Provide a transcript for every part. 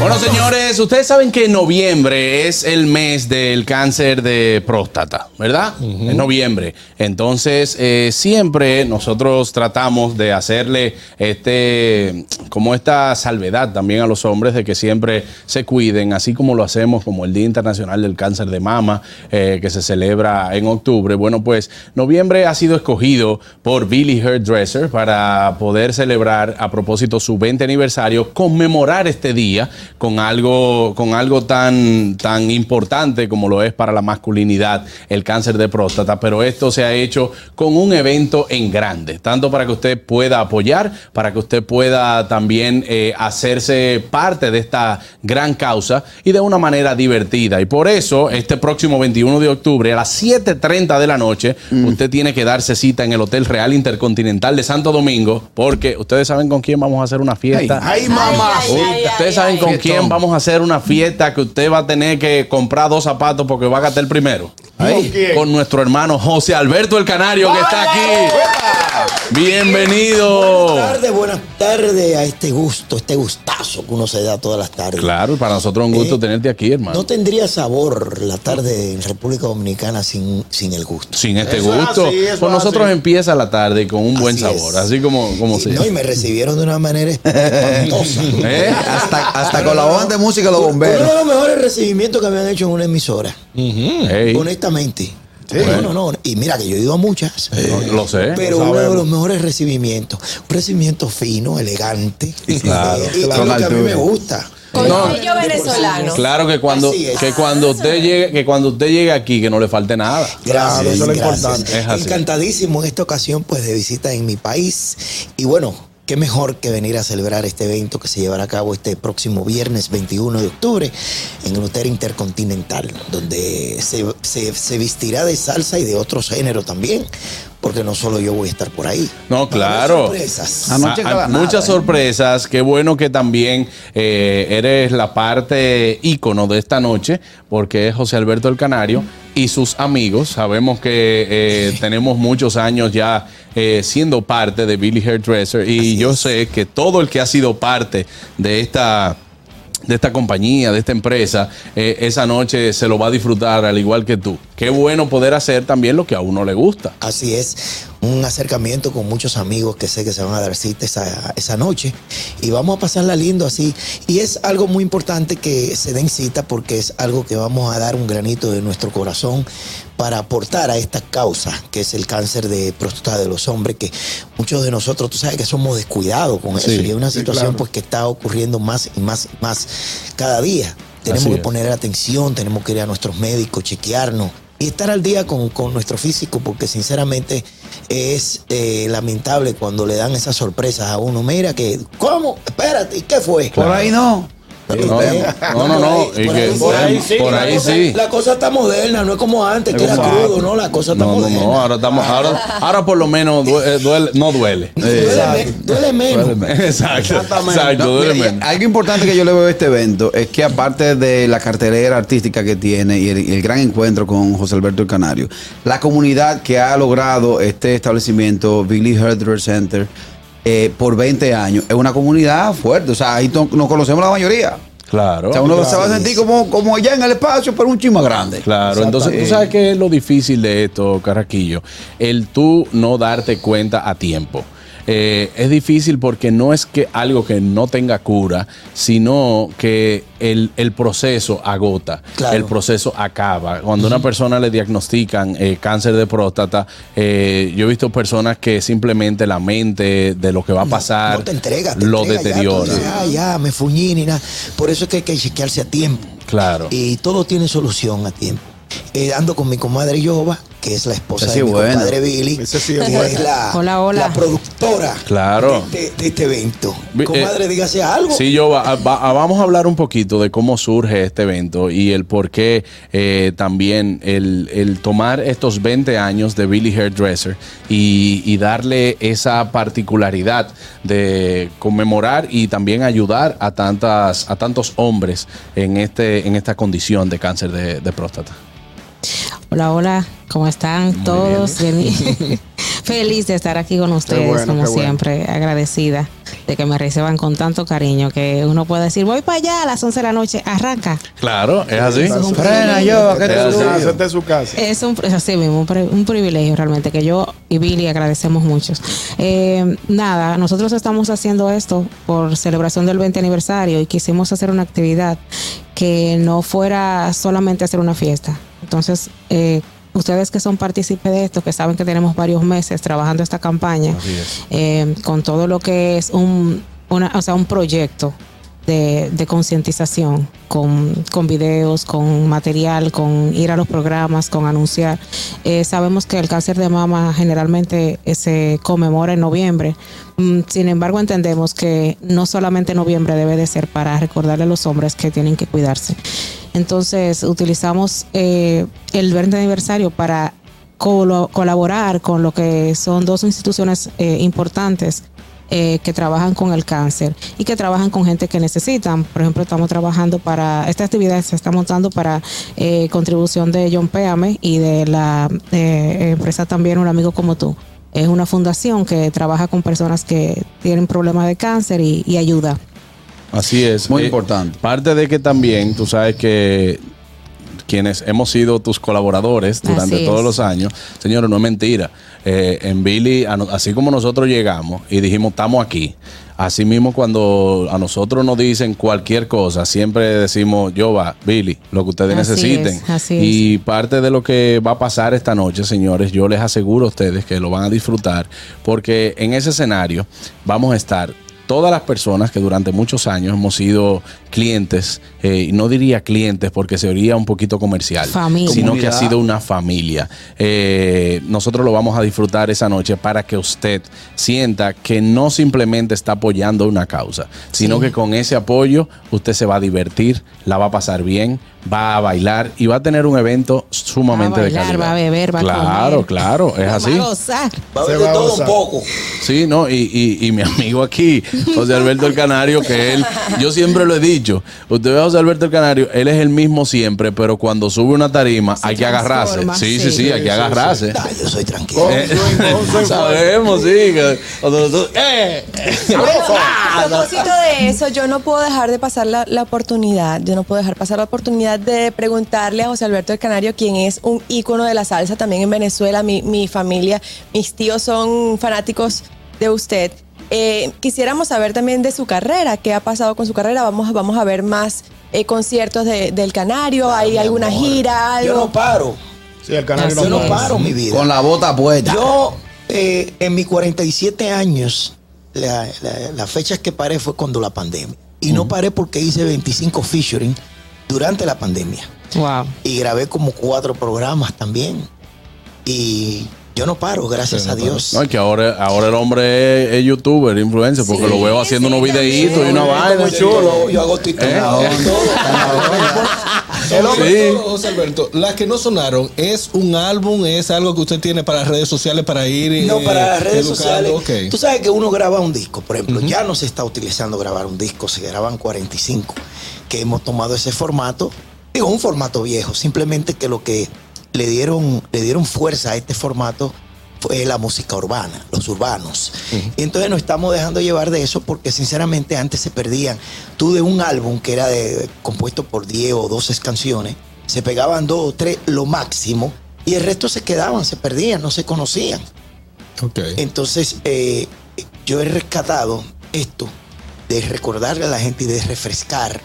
Bueno, señores, ustedes saben que noviembre es el mes del cáncer de próstata, ¿verdad? En noviembre. Entonces, eh, siempre nosotros tratamos de hacerle este, como esta salvedad también a los hombres de que siempre se cuiden, así como lo hacemos como el Día Internacional del Cáncer de Mama, eh, que se celebra en octubre. Bueno, pues noviembre ha sido escogido por Billy Hairdresser para poder celebrar a propósito su 20 aniversario, conmemorar este día con algo, con algo tan, tan importante como lo es para la masculinidad el cáncer de próstata, pero esto se ha hecho con un evento en grande, tanto para que usted pueda apoyar, para que usted pueda también eh, hacerse parte de esta gran causa y de una manera divertida. Y por eso, este próximo 21 de octubre, a las 7.30 de la noche, usted tiene que darse cita en el Hotel Real Intercontinental de Santo Domingo, porque ustedes saben con quién vamos a hacer una fiesta. Ay, mamá. Ay, ay, ay, Ustedes saben ay. Con quién vamos a hacer una fiesta que usted va a tener que comprar dos zapatos porque va a gastar el primero. Con nuestro hermano José Alberto el Canario que está aquí. Bienvenido. Buenas tardes, buenas tardes a este gusto, este gustazo que uno se da todas las tardes. Claro, para nosotros es un gusto Eh, tenerte aquí, hermano. No tendría sabor la tarde en República Dominicana sin, sin el gusto. Sin este Eso es gusto. así, es nosotros así. empieza la tarde con un buen Así sabor, es. así como, como Y, se no, y me recibieron de una manera espantosa. ¿Eh? Hasta, hasta con la banda de música los Uno bomberos. de los mejores recibimientos que me han hecho en una emisora. Honestamente. No, no, no. Y mira que yo he ido a muchas. lo sé. Pero Lo uno de los mejores recibimientos. Un recibimiento fino, elegante. Claro, y y claro. lo que a mí me gusta. Con No. venezolano. Claro que cuando, es. que cuando usted llegue, que cuando usted llegue aquí, que no le falte nada. Gracias, Claro, eso es lo gracias. importante. Es. Encantadísimo en esta ocasión pues de visita en mi país y bueno, qué mejor que venir a celebrar este evento que se llevará a cabo este próximo viernes 21 de octubre en el Hotel Intercontinental, donde se, se- vestirá de salsa y de otros géneros también, porque no solo yo voy a estar por ahí. No, claro. sorpresas. Anoche Ah, ah, muchas ¿eh? sorpresas. Qué bueno que también eh, eres la parte ícono de esta noche, porque es José Alberto el Canario y sus amigos. Sabemos que eh, tenemos muchos años ya eh, siendo parte de Billy Hairdresser y yo sé que todo el que ha sido parte de esta de esta compañía, de esta empresa, eh, esa noche se lo va a disfrutar al igual que tú. Qué bueno poder hacer también lo que a uno le gusta. Así es, un acercamiento con muchos amigos que sé que se van a dar cita esa, esa noche y vamos a pasarla lindo así. Y es algo muy importante que se den cita porque es algo que vamos a dar un granito de nuestro corazón para aportar a esta causa que es el cáncer de próstata de los hombres que muchos de nosotros, tú sabes que somos descuidados con eso y es una situación claro. pues que está ocurriendo más y más y más cada día. Tenemos Así que es. poner atención, tenemos que ir a nuestros médicos, chequearnos y estar al día con, con nuestro físico, porque sinceramente es eh, lamentable cuando le dan esas sorpresas a uno. Mira que, ¿cómo? Espérate, ¿y qué fue? Por ahí no. No, no, no, no, y que- por ahí sí. por La cosa- sí. La cosa está moderna, no es como antes, que era crudo, no, la cosa está No, no, moderna. no, ahora estamos, ahora, ahora por lo menos due- eh, duele, no duele. Duele, duele menos. Exacto, Exactamente. exacto, duele menos. algo importante que yo le veo a este evento es que aparte de la cartelera artística que tiene y el, y el gran encuentro con José Alberto el Canario, la comunidad que ha logrado este establecimiento, Billy Herdrer Center, eh, por 20 años, es una comunidad fuerte. O sea, ahí nos conocemos la mayoría. Claro. O sea, uno se va a sentir como, como allá en el espacio, pero un chisme grande. Claro, entonces tú sabes que es lo difícil de esto, Carraquillo, el tú no darte cuenta a tiempo. Eh, es difícil porque no es que algo que no tenga cura, sino que el, el proceso agota, Claro. el proceso acaba. Cuando a una persona le diagnostican eh, cáncer de próstata, eh, yo he visto personas que simplemente la mente de lo que va a pasar No te entregas, te lo entregas ya, deteriora. dices, "Ah, ya, me fuñí ni nada. Por eso es que hay que chequearse a tiempo. Claro. Y todo tiene solución a tiempo. Eh, ando con mi comadre Yoba, que es la esposa de mi bueno. compadre Billy, sí es que es la, Hola, hola. la productora Claro. de, de- de este evento. Vi- Comadre, eh, dígase algo. Sí, yo va- va- vamos a hablar un poquito de cómo surge este evento y el por qué eh, también el, el tomar estos 20 años de Billy Hairdresser y, y darle esa particularidad de conmemorar y también ayudar a tantas a tantos hombres en este en esta condición de cáncer de, de próstata. Hola, hola, ¿cómo están todos? Vení- Feliz de estar aquí con ustedes, bueno, como bueno. siempre, agradecida de que me reciban con tanto cariño que uno puede decir, voy para allá a las 11 de la noche, arranca. Claro, es así. Eso es un Frena yo, que te su casa. Es un, es así mismo, un, pri- un privilegio realmente que yo y Billy agradecemos mucho. Eh, nada, nosotros estamos haciendo esto por celebración del 20 aniversario y quisimos hacer una actividad que no fuera solamente hacer una fiesta. Entonces, eh, ustedes que son partícipes de esto, que saben que tenemos varios meses trabajando esta campaña, eh, con todo lo que es un, una, o sea, un proyecto de, concientización, con, con videos, con material, con ir a los programas, con anunciar. Eh, sabemos que el cáncer de mama generalmente eh, se conmemora en noviembre. Mm, Sin embargo, entendemos que no solamente noviembre debe de ser para recordarle a los hombres que tienen que cuidarse. Entonces, utilizamos eh, el 20 aniversario para colaborar con lo que son dos instituciones eh, importantes eh, que trabajan con el cáncer y que trabajan con gente que necesitan. Por ejemplo, estamos trabajando para, esta actividad se está montando para eh, contribución de John Péame y de la eh, empresa también Un Amigo Como Tú. Es una fundación que trabaja con personas que tienen problemas de cáncer y, y ayuda. Así es. Muy Eh, importante. Parte de que también, tú sabes que quienes hemos sido tus colaboradores durante Así todos es. los años, señores, no es mentira. Eh, en Billy, así como nosotros llegamos y dijimos, estamos aquí. Así mismo cuando a nosotros nos dicen cualquier cosa, siempre decimos, yo va, Billy, lo que ustedes Así necesiten. es, así y parte de lo que va a pasar esta noche, señores, yo les aseguro a ustedes que lo van a disfrutar, porque en ese escenario vamos a estar todas las personas que durante muchos años hemos sido clientes, eh, y no diría clientes porque sería un poquito comercial, Familia. sino que ha sido una familia. Eh, nosotros lo vamos a disfrutar esa noche para que usted sienta que no simplemente está apoyando una causa, sino que con ese apoyo usted se va a divertir, la va a pasar bien, va a bailar y va a tener un evento sumamente Va a de calidad. va a beber, va a Claro, comer. claro, es así. Va a gozar. Va a a todo un poco. Sí, no, y, y, y mi amigo aquí, José Alberto el Canario, que él, yo siempre lo he dicho, usted ve a José Alberto el Canario, él es el mismo siempre, pero cuando sube una tarima hay que agarrarse. Sí, sí, sí, sí. hay que agarrarse. Ah, yo soy tranquilo. Eh. Sabemos, sí. que nosotros- ¡eh! A propósito de eso, yo no puedo dejar de pasar la, la oportunidad, yo no puedo dejar pasar la oportunidad de preguntarle a José Alberto el Canario, quien es un ícono de la salsa también en Venezuela. Mi, mi familia, mis tíos son fanáticos de usted. Eh, quisiéramos saber también de su carrera, qué ha pasado con su carrera. Vamos, vamos a ver más eh, conciertos de- del Canario, ¿hay Mi alguna amor, gira? Yo Algo? no paro. Sí, el canario Así Yo no es. paro mi vida. Con la bota puesta. Yo, eh, en mis 47 años, la, la- la fecha que paré fue cuando la pandemia. Y no paré porque hice 25 featuring durante la pandemia. Wow. Y grabé como cuatro programas también. Y yo no paro, gracias a Dios. No, es que ahora, ahora el hombre es, es youtuber, influencer, porque Sí, lo veo haciendo sí, unos videitos y una vaina. muy chulo. Yo hago TikTok. Eh. El hombre- Sí. José Alberto, las que no sonaron, ¿es un álbum? ¿Es algo que usted tiene para redes sociales para ir No, eh, para las redes educando? sociales. Tú sabes que uno graba un disco, por ejemplo, ya no se está utilizando grabar un disco, se graban 45, que hemos tomado ese formato, digo, un formato viejo, simplemente que lo que le dieron, le dieron fuerza a este formato fue la música urbana, los urbanos. Y entonces nos estamos dejando llevar de eso porque sinceramente antes se perdían. Tú de un álbum que era de, compuesto por 10 o 12 canciones, se pegaban dos o tres, lo máximo, y el resto se quedaban, se perdían, no se conocían. Entonces, eh, yo he rescatado esto de recordarle a la gente y de refrescar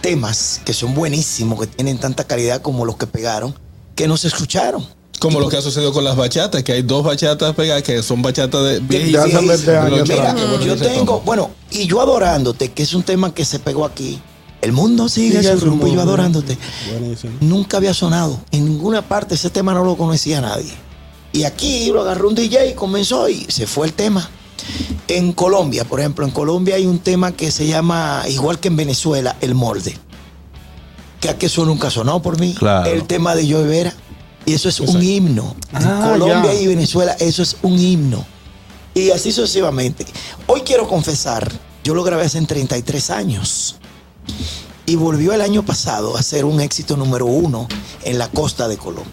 temas que son buenísimos, que tienen tanta calidad como los que pegaron, que no se escucharon. Como lo que ha sucedido con las bachatas, que hay dos bachatas pegadas que son bachatas de hace 20 años Mira, yo tengo, bueno, y yo adorándote, que es un tema que se pegó aquí. El mundo sigue, Sigue su yo mundo. adorándote. Buenísimo. Nunca había sonado. En ninguna parte ese tema no lo conocía nadie. Y aquí lo agarró un DJ y comenzó y se fue el tema. En Colombia, por ejemplo, en Colombia hay un tema que se llama, igual que en Venezuela, El Molde. Que aquí eso nunca sonó por mí. Claro. El tema de Joe Vera. Y eso es un himno. Ah, Colombia ya. y Venezuela, eso es un himno. Y así sucesivamente. Hoy quiero confesar, yo lo grabé hace 33 años. Y volvió el año pasado a ser un éxito número uno en la costa de Colombia.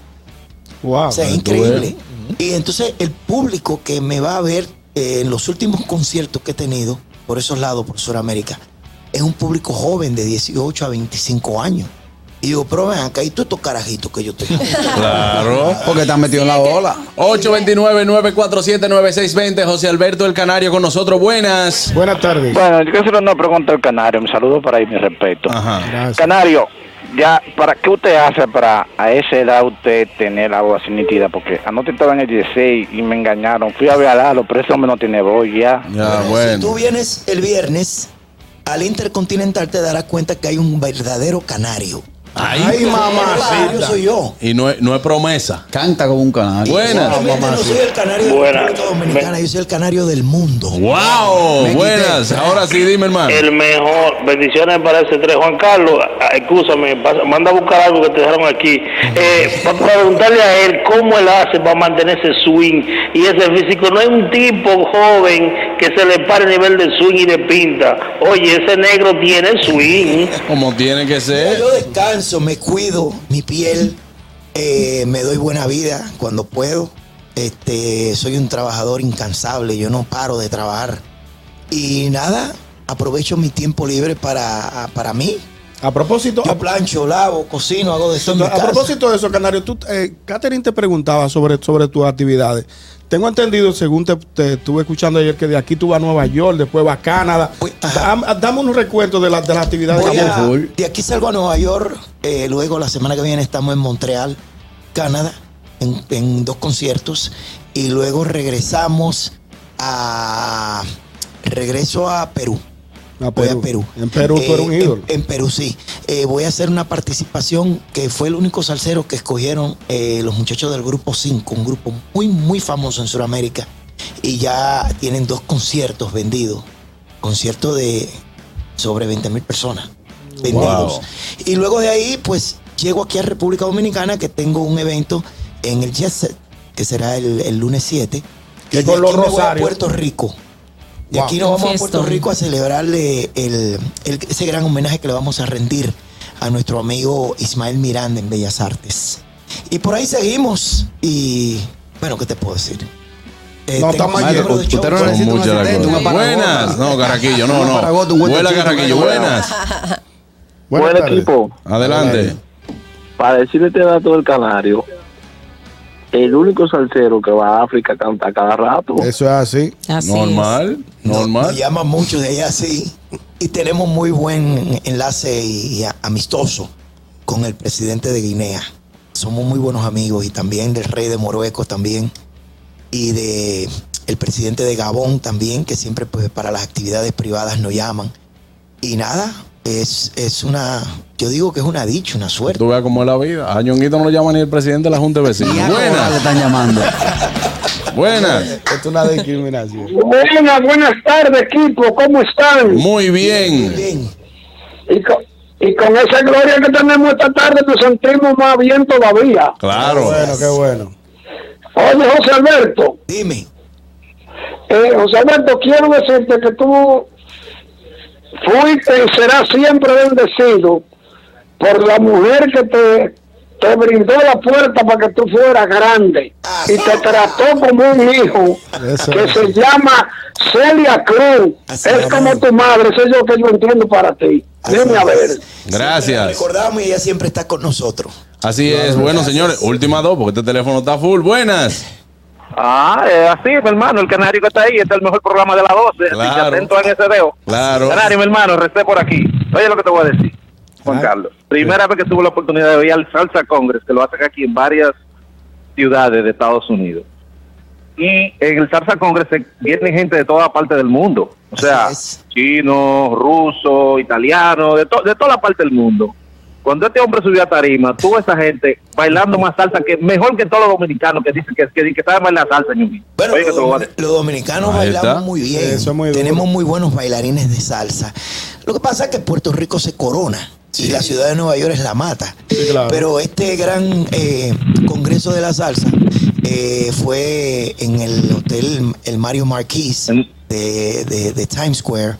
Wow. O sea, es increíble. Y entonces el público que me va a ver eh, en los últimos conciertos que he tenido por esos lados, por Sudamérica, es un público joven de 18 a 25 años. Y digo, pero ven acá, y tú estos carajitos que yo tengo. Claro. Porque están metidos en la ola. 829-947-9620. José Alberto el Canario con nosotros. Buenas. Buenas tardes. Bueno, yo quiero hacer una pregunta al Canario. Un saludo para ahí, mi respeto. Ajá. Gracias. Canario, ya, ¿para qué usted hace para a esa edad usted tener la voz así nítida? Porque anoche estaba en el 16 y me engañaron. Fui a ver a Lalo, pero ese hombre no tiene voz ya. Ya, Si tú bueno. vienes el viernes al Intercontinental, te darás cuenta que hay un verdadero canario. Ay, Ay, mamá. Canario soy yo. Y no es, no es promesa. Canta como un canario. Buenas. Realmente no soy el canario de la Buenas. República Dominicana, yo soy el canario del mundo. ¡Wow! Me quité. Buenas. Ahora sí, dime, hermano. El mejor. Bendiciones para ese tres. Juan Carlos, ah, escúchame, pasa- manda a buscar algo que te dejaron aquí. Eh, para preguntarle a él cómo él hace para mantener ese swing y ese físico. No hay un tipo joven que se le pare a nivel de swing y de pinta. Oye, ese negro tiene swing. Como tiene que Mira, ser. Yo descanso, me cuido mi piel, eh, me doy buena vida cuando puedo. Este, soy un trabajador incansable, yo no paro de trabajar. Y nada, aprovecho mi tiempo libre para, para mí. A propósito, Yo plancho, lavo, cocino, hago de eso a casa. propósito de eso, Canario, tú, eh, Catherine te preguntaba sobre, sobre tus actividades. Tengo entendido, según te, te estuve escuchando ayer, que de aquí tú vas a Nueva York, después vas a Canadá. Dame unos recuentos de, la- de las actividades a- de aquí salgo a Nueva York, eh, luego la semana que viene estamos en Montreal, Canadá, en, en dos conciertos, y luego regresamos a regreso a Perú. A Voy a Perú. En Perú tú eres un en- ídolo. En, Perú sí. Eh, voy a hacer una participación que fue el único salsero que escogieron eh, los muchachos del grupo 5, un grupo muy, muy famoso en Sudamérica. Y ya tienen dos conciertos vendidos. Conciertos de sobre 20 mil personas vendidos. Wow. Y luego de ahí, pues llego aquí a República Dominicana que tengo un evento en el Jet Set, que será el, el lunes 7. Que con los Rosarios. Puerto Rico. De Wow. aquí nos vamos a Puerto. Rico a celebrarle el, el- ese gran homenaje que le vamos a rendir a nuestro amigo Ismael Miranda en Bellas Artes. Y por ahí seguimos. Y bueno, ¿qué te puedo decir? Eh, No, de Usted no necesita un asistente. Buenas. No, Carraquillo, no, no. aparagoto, un buen Vuela, techito, Carraquillo, un buenas. Buen equipo. Adelante. Para decirle este dato del Canario, el único salsero que va a África canta cada rato. Eso es así. Así Normal, normal. Nos llaman mucho de allá, sí. Y tenemos muy buen enlace y, y amistoso con el presidente de Guinea. Somos muy buenos amigos y también del rey de Marruecos también. Y de el presidente de Gabón también, que siempre pues para las actividades privadas nos llaman. Y nada, es, es una, yo digo que es una dicha, una suerte. Tú veas cómo es la vida. A Ñonguito no lo llama ni el presidente de la Junta de Vecinos. Cobra le Buenas, están llamando. buenas. Esto es una discriminación. Buenas, buenas tardes, equipo. ¿Cómo están? Muy bien. Bien, Y con, y con esa gloria que tenemos esta tarde, nos sentimos más bien todavía. Claro. Bueno, qué bueno. Oye, José Alberto, dime. eh, José Alberto, quiero decirte que tú fuiste y serás siempre bendecido por la mujer que te, te brindó la puerta para que tú fueras grande y te trató como un hijo Eso que es. se llama Celia Cruz. Así es como tu madre, eso es lo que yo entiendo para ti. Dime a ver. Gracias. Recordamos y ella siempre está con nosotros. Así es. Bueno, señores, última dos, porque este teléfono está full. Buenas. Ah, es así, mi hermano. El canario que está ahí, este es el mejor programa de la 12. Claro. Atento en ese dedo. Claro. Canario, mi hermano, resté por aquí. Oye lo que te voy a decir, Juan Ah, Carlos. Primera vez que tuve la oportunidad de oír al Salsa Congress, que lo hacen aquí en varias ciudades de Estados Unidos. Y en el Salsa Congress viene gente de toda parte del mundo. O sea, chinos, rusos, italianos, de, to- de toda la parte del mundo. Cuando este hombre subió a tarima, tuvo esa gente bailando más salsa que mejor que todos los dominicanos que dicen que, que, que saben bailar salsa, ñoñi. Bueno, Oye, los, lo dominicanos Ahí bailamos está. muy bien. Eso es muy. Tenemos muy buenos bailarines de salsa. Lo que pasa es que Puerto Rico se corona y la ciudad de Nueva York es la mata. Sí, claro. Pero este gran eh, congreso de la salsa eh, fue en el hotel El Mario Marquis En- de, de- de Times Square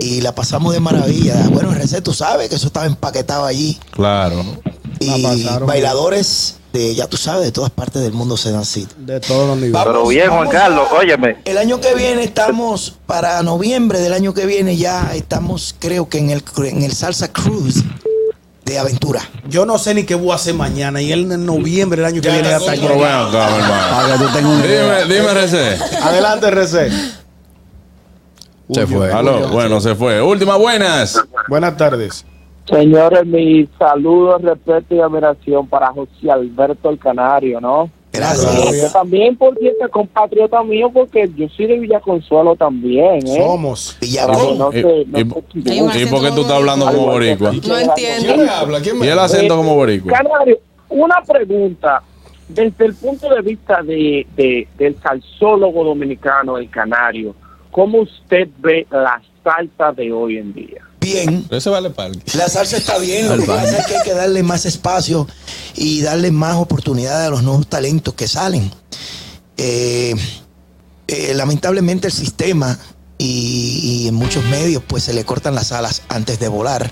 y la pasamos de maravilla. Bueno, Recé, tú sabes que eso estaba empaquetado allí Claro. y bailadores de, ya tú sabes, de todas partes del mundo se dan cita. De todos los niveles. Vamos, Pero bien, Juan Carlos, a- óyeme. El año que viene estamos, para noviembre del año que viene ya estamos, creo que en el, en el Salsa Cruise de aventura. Yo no sé ni qué voy a hacer mañana. Y él en noviembre del año que Ya viene tengas una idea. Dime, dime, RC. Adelante, RC. Se fue. Aló, bueno, se fue. Última, buenas. Buenas tardes. Señores, mi saludo, respeto y admiración para José Alberto el Canario, ¿no? Gracias. Eh, también por cierto, compatriota mío, porque yo soy de Villa Consuelo también, ¿eh? Somos. Villacón. no ¿Y, se- no y- y por qué tú estás hablando como boricua? No ¿Quién entiendo. me habla? ¿Quién me Y el acento como boricua. Canario, una pregunta. Desde el punto de vista de, de- del salsólogo dominicano, el Canario, ¿cómo usted ve la salsa de hoy en día? Bien. Ese vale para La salsa está bien, lo que pasa es que hay que darle más espacio y darle más oportunidades a los nuevos talentos que salen. Eh, eh, lamentablemente el sistema y, y en muchos medios pues se le cortan las alas antes de volar.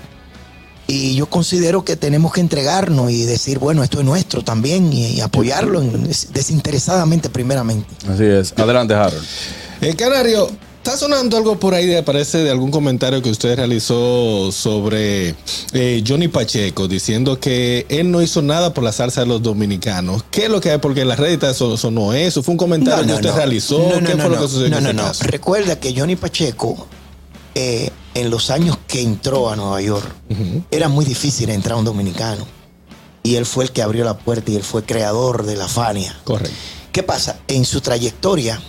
Y yo considero que tenemos que entregarnos y decir, bueno, esto es nuestro también y, y apoyarlo en- desinteresadamente primeramente. Así es. Adelante, Harold. El Canario, está sonando algo por ahí, parece de algún comentario que usted realizó sobre eh, Johnny Pacheco, diciendo que él no hizo nada por la salsa de los dominicanos. ¿Qué es lo que hay? Porque en las redes eso sonó eso. ¿Fue un comentario que usted realizó? No, no, ¿Qué no, fue lo no. que sucedió No, en no, ese no. caso? Recuerda que Johnny Pacheco, eh, en los años que entró a Nueva York, era muy difícil entrar a un dominicano. Y él fue el que abrió la puerta y él fue creador de la Fania. Correcto. ¿Qué pasa? En su trayectoria,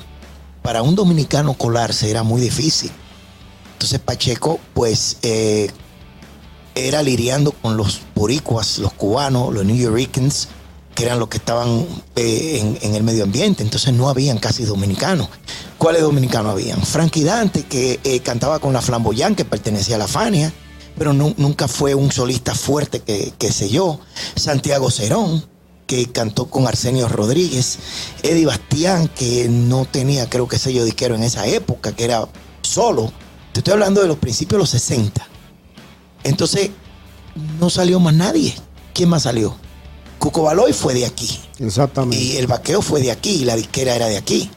para un dominicano colarse era muy difícil. Entonces Pacheco, pues, eh, era lidiando con los boricuas, los cubanos, los New Yorkers, que eran los que estaban eh, en, el medio ambiente. Entonces no habían casi dominicanos. ¿Cuáles dominicanos habían? Frankie Dante, que eh, cantaba con la Flamboyán, que pertenecía a la Fania, pero nu- nunca fue un solista fuerte que, que sé yo. Santiago Cerón, que cantó con Arsenio Rodríguez. Eddie Bastián, que no tenía, creo que sello disquero en esa época, que era solo. Te estoy hablando de los principios de los 60. Entonces, no salió más nadie. ¿Quién más salió? Cuco Baloy fue de aquí. Exactamente. Y el vaqueo fue de aquí, y la disquera era de aquí.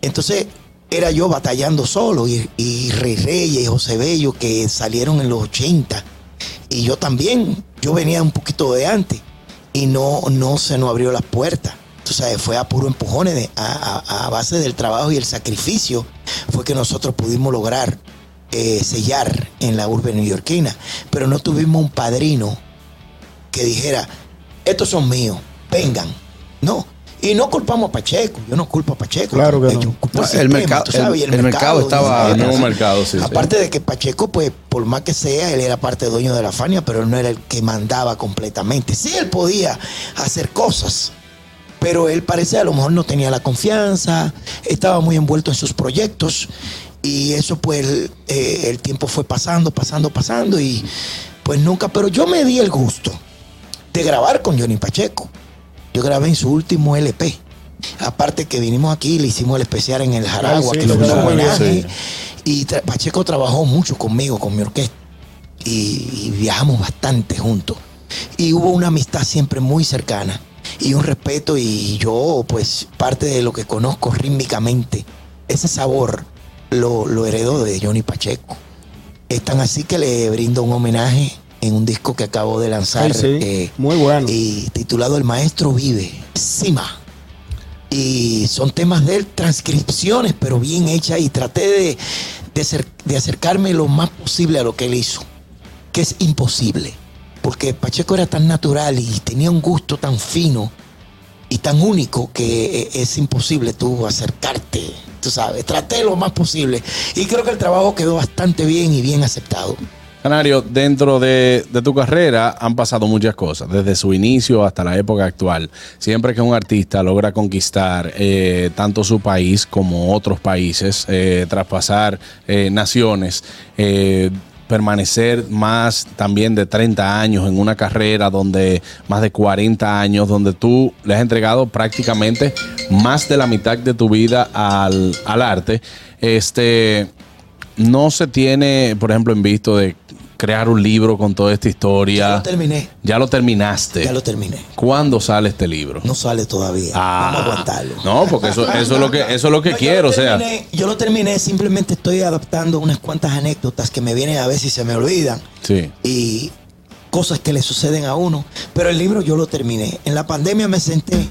Entonces, era yo batallando solo, y, y Rey Reyes y José Bello, que salieron en los 80. Y yo también, yo venía un poquito de antes, y no, no se nos abrió las puertas. Tú sabes, fue a puro empujones, a- a base del trabajo y el sacrificio, fue que nosotros pudimos lograr eh, sellar en la urbe neoyorquina. Pero no tuvimos un padrino que dijera, estos son míos, vengan. No. Y no culpamos a Pacheco, yo no culpo a Pacheco. Claro que no. El sistema, mercado- sabes, el- el mercado estaba- El mismo mercado, sí. sí. Aparte de que Pacheco, pues, por más que sea, él era parte dueño de la Fania, pero él no era el que mandaba completamente. Sí, él podía hacer cosas, pero él parece a lo mejor no tenía la confianza, estaba muy envuelto en sus proyectos y eso pues eh, el tiempo fue pasando, pasando, pasando y pues nunca, pero yo me di el gusto de grabar con Johnny Pacheco. Yo grabé en su último LP. Aparte que vinimos aquí, le hicimos el especial en el Jaragua, Ay, sí, que lo un homenaje. sí. Y tra- Pacheco trabajó mucho conmigo, con mi orquesta. Y, y viajamos bastante juntos. Y hubo una amistad siempre muy cercana. Y un respeto. Y yo, pues, parte de lo que conozco rítmicamente, ese sabor lo, lo heredó de Johnny Pacheco. Es tan así que le brindo un homenaje en un disco que acabo de lanzar. Ay, sí. eh, Muy bueno. y titulado El Maestro Vive, Sima. Y son temas de él, transcripciones, pero bien hechas. Y traté de, de, de acercarme lo más posible a lo que él hizo, que es imposible. Porque Pacheco era tan natural y tenía un gusto tan fino y tan único que eh, es imposible tú acercarte. Tú sabes, traté lo más posible. Y creo que el trabajo quedó bastante bien y bien aceptado. Canario, dentro de, de tu carrera han pasado muchas cosas, desde su inicio hasta la época actual. Siempre que un artista logra conquistar eh, tanto su país como otros países, eh, traspasar eh, naciones, permanecer más también de 30 años en una carrera donde más de 40 años, donde tú le has entregado prácticamente más de la mitad de tu vida al, al arte, este no se tiene, por ejemplo, en visto de crear un libro con toda esta historia. Ya lo terminé. Ya lo terminaste. Ya lo terminé. ¿Cuándo sale este libro? No sale todavía. Ah. Vamos a aguantarlo. No, porque eso, eso es lo que, eso es lo que No, yo quiero. lo O sea, yo lo terminé, simplemente estoy adaptando unas cuantas anécdotas que me vienen a ver si se me olvidan sí. y cosas que le suceden a uno. Pero el libro yo lo terminé. En la pandemia me senté,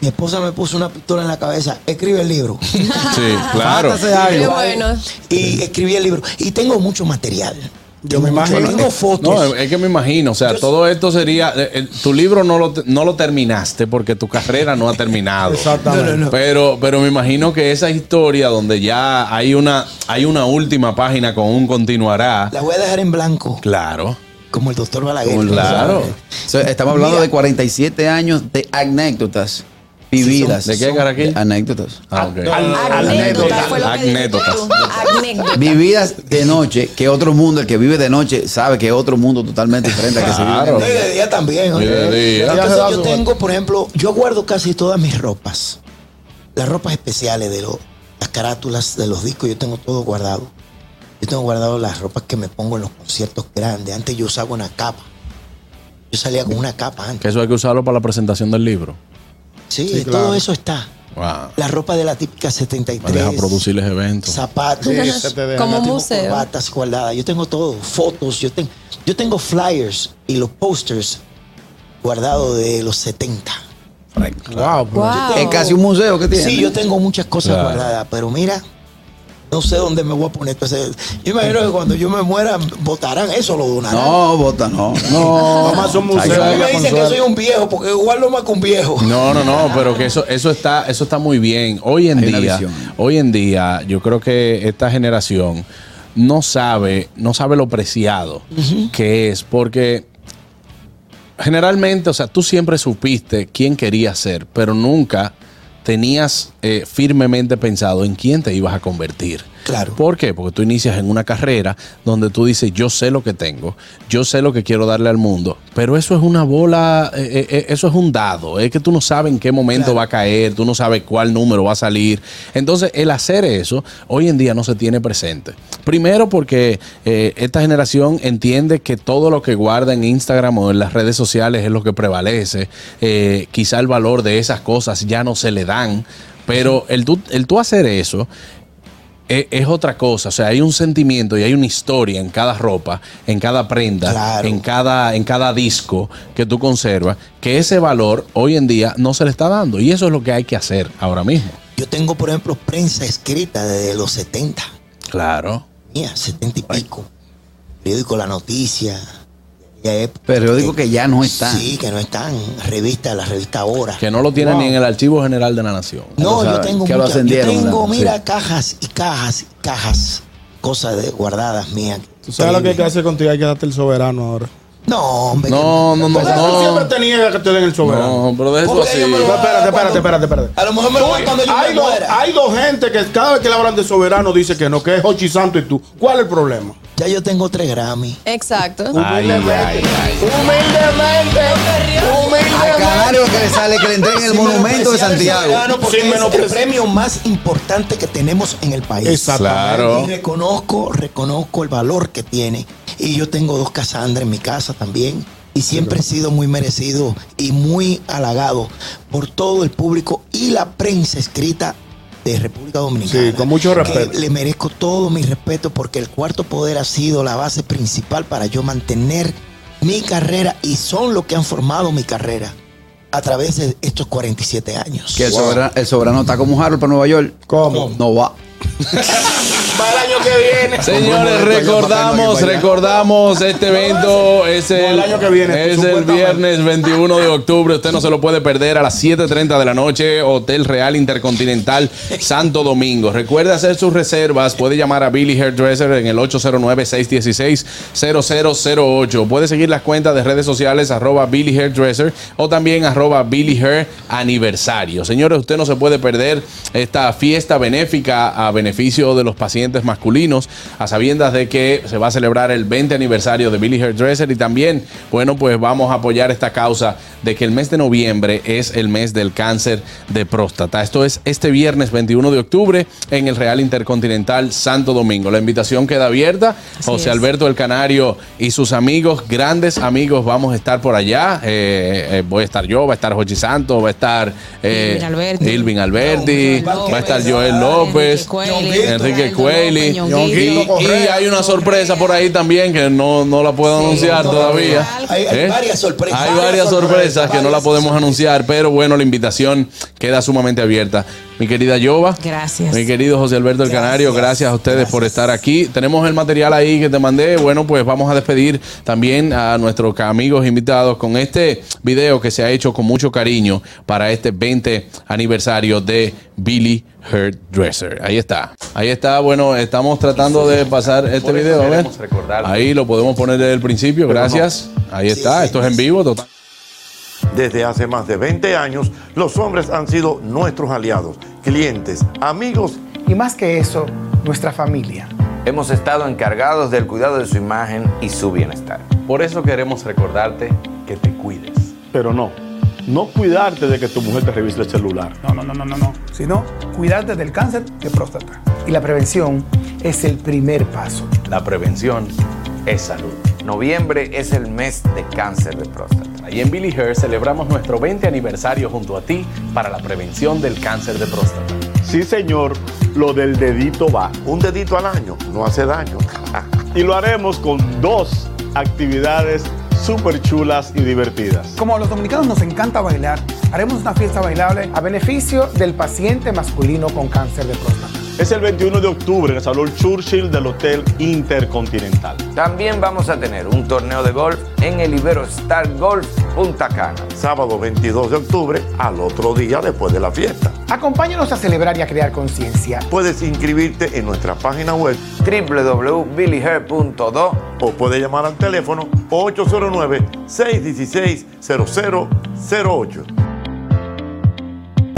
mi esposa me puso una pistola en la cabeza, escribe el libro. Sí, claro. Algo. Qué bueno. Y escribí el libro. Y tengo mucho material. Yo me imagino. Tengo fotos. No, es que me imagino, o sea, todo esto sería, eh, eh, tu libro no lo, no lo terminaste porque tu carrera no ha terminado. Exactamente. No, no, no. Pero, pero me imagino que esa historia donde ya hay una, hay una última página con un continuará, La voy a dejar en blanco, claro, como el doctor Balaguer. Como el- claro. O sea, estamos hablando Mira. de 47 años de anécdotas vividas. ¿De qué? Anécdotas. Ah, que Anécdotas. Vividas de noche, que otro mundo, el que vive de noche sabe que es otro mundo totalmente diferente al que se vive. De día también. Yo tengo, por ejemplo, yo guardo casi todas mis ropas. Las ropas especiales de los, las carátulas de los discos, yo tengo todo guardado. Yo tengo guardado las ropas que me pongo en los conciertos grandes. Antes yo usaba una capa. Yo salía con una capa Que antes. eso hay que usarlo para la presentación del libro. Sí, Sí, todo claro. eso está. Wow. La ropa de la típica 73. Deja producirles eventos. Zapatos. Sí. Como tengo museo. corbatas guardadas. Yo tengo todo, fotos, yo tengo, yo tengo flyers y los posters guardados de los 70. Wow, Wow. Es casi un museo que tiene. Sí, yo tengo muchas cosas Claro. guardadas, pero mira, no sé dónde me voy a poner. Entonces, yo imagino que cuando yo me muera, votarán eso, lo donarán. No, bota, no. No, un museo. A mí me dicen que soy un viejo, porque guardo más que un viejo. No, no, no, pero que eso, eso está, eso está muy bien. Hoy en Hay día, hoy en día, yo creo que esta generación no sabe, no sabe lo preciado que es, porque generalmente, o sea, tú siempre supiste quién querías ser, pero nunca tenías eh, firmemente pensado en quién te ibas a convertir. Claro. ¿Por qué? Porque tú inicias en una carrera donde tú dices, yo sé lo que tengo, yo sé lo que quiero darle al mundo, pero eso es una bola, eh, eh, eh, eso es un dado, es que tú no sabes en qué momento Claro. va a caer, tú no sabes cuál número va a salir. Entonces, el hacer eso hoy en día no se tiene presente. Primero porque eh, esta generación entiende que todo lo que guarda en Instagram o en las redes sociales es lo que prevalece. Quizá el valor de esas cosas ya no se le dan, pero el tú, el tú hacer eso es, es otra cosa. O sea, hay un sentimiento y hay una historia en cada ropa, en cada prenda, Claro. en, cada, en cada disco que tú conservas, que ese valor hoy en día no se le está dando. Y eso es lo que hay que hacer ahora mismo. Yo tengo, por ejemplo, prensa escrita desde los 70. Claro. Mía, 70 y pico. Periódico La Noticia. Época. Periódico que ya no están. Sí, que no están. Revista, la revista Ahora. Que no lo tienen ni en el Archivo General de la Nación. No, yo tengo que muchas. Yo tengo, mira, Sí. cajas y cajas y cajas. Cosas de, guardadas mías. Tú sabes lo que hay que hacer contigo, hay que darte el soberano ahora. No, hombre. No, no, no, O sea, tú siempre no. te niegas que te den el soberano. No, pero de eso Porque así. No, espérate, espérate, espérate, espérate. A lo mejor me lo voy cuando yo hay, me hay dos gente que cada vez que le hablan de soberano dice que no, que es Hochi Santo y tú. ¿Cuál es el problema? Ya yo tengo tres Grammy. Exacto. Ay, ay, ay. Humildemente. Al Humildemente. canario que le sale que le entreguen el monumento de Santiago. Sin es el premio más importante que tenemos en el país. Claro. Y reconozco, reconozco el valor que tiene. Y yo tengo dos Casandra en mi casa también. Y siempre he sido muy merecido y muy halagado por todo el público y la prensa escrita de República Dominicana. Sí, con mucho respeto. Le merezco todo mi respeto porque el cuarto poder ha sido la base principal para yo mantener mi carrera y son los que han formado mi carrera a través de estos 47 años. Que el, soberano, el soberano está como Harold para Nueva York. ¿Cómo? No va. Para el año que viene. Señores, recordamos, recordamos este evento es el, el año que viene, es el viernes 21 de octubre. Usted no se lo puede perder a las 7:30 de la noche, Hotel Real Intercontinental Santo Domingo. Recuerde hacer sus reservas. Puede llamar a Billy Hairdresser en el 809-616-0008. Puede seguir las cuentas de redes sociales arroba Billy Hairdresser o también arroba Billy Hair Aniversario. Señores, usted no se puede perder esta fiesta benéfica a a beneficio de los pacientes masculinos, a sabiendas de que se va a celebrar el 20 aniversario de Billy Hairdresser y también, bueno, pues vamos a apoyar esta causa de que el mes de noviembre es el mes del cáncer de próstata. Esto es este viernes 21 de octubre en el Real Intercontinental Santo Domingo. La invitación queda abierta. Así José es. Alberto del Canario y sus amigos, grandes amigos, vamos a estar por allá. Eh, eh, voy a estar yo, va a estar Jochi Santos, va a estar eh, Alberti, va a estar Joel López, Enrique Cueli. Y, y hay una sorpresa por ahí también que no, no la puedo anunciar todavía. Hay- hay ¿Eh? varias sorpresas. Hay varias sorpresas que no la podemos anunciar, pero bueno, la invitación queda sumamente abierta. Mi querida Yoba. Gracias. Mi querido José Alberto del Canario, gracias a ustedes por estar aquí. Tenemos el material ahí que te mandé. Bueno, pues vamos a despedir también a nuestros amigos invitados con este video que se ha hecho con mucho cariño para este 20 aniversario de Billy Hairdresser. Ahí está. Ahí está. Bueno, estamos tratando de pasar este video. Recordarte. Ahí lo podemos poner desde el principio. Gracias. Ahí está. Esto es en vivo. Total. Desde hace más de 20 años, los hombres han sido nuestros aliados, clientes, amigos y más que eso, nuestra familia. Hemos estado encargados del cuidado de su imagen y su bienestar. Por eso queremos recordarte que te cuides. Pero no, no cuidarte de que tu mujer te revise el celular. No, no, no, no, no, no. Sino cuidarte del cáncer de próstata. Y la prevención es el primer paso. La prevención es salud. Noviembre es el mes de cáncer de próstata. Ahí en Billy Hair celebramos nuestro 20 aniversario junto a ti para la prevención del cáncer de próstata. Sí, señor, lo del dedito va. Un dedito al año no hace daño. Y lo haremos con dos actividades súper chulas y divertidas. Como a los dominicanos nos encanta bailar, haremos una fiesta bailable a beneficio del paciente masculino con cáncer de próstata. Es el 21 de octubre en el Salón Churchill del Hotel Intercontinental. También vamos a tener un torneo de golf en el Ibero Star Golf Punta Cana. Sábado 22 de octubre, al otro día después de la fiesta. Acompáñanos a celebrar y a crear conciencia. Puedes inscribirte en nuestra página web www.billyhair.do o puedes llamar al teléfono 809-616-0008.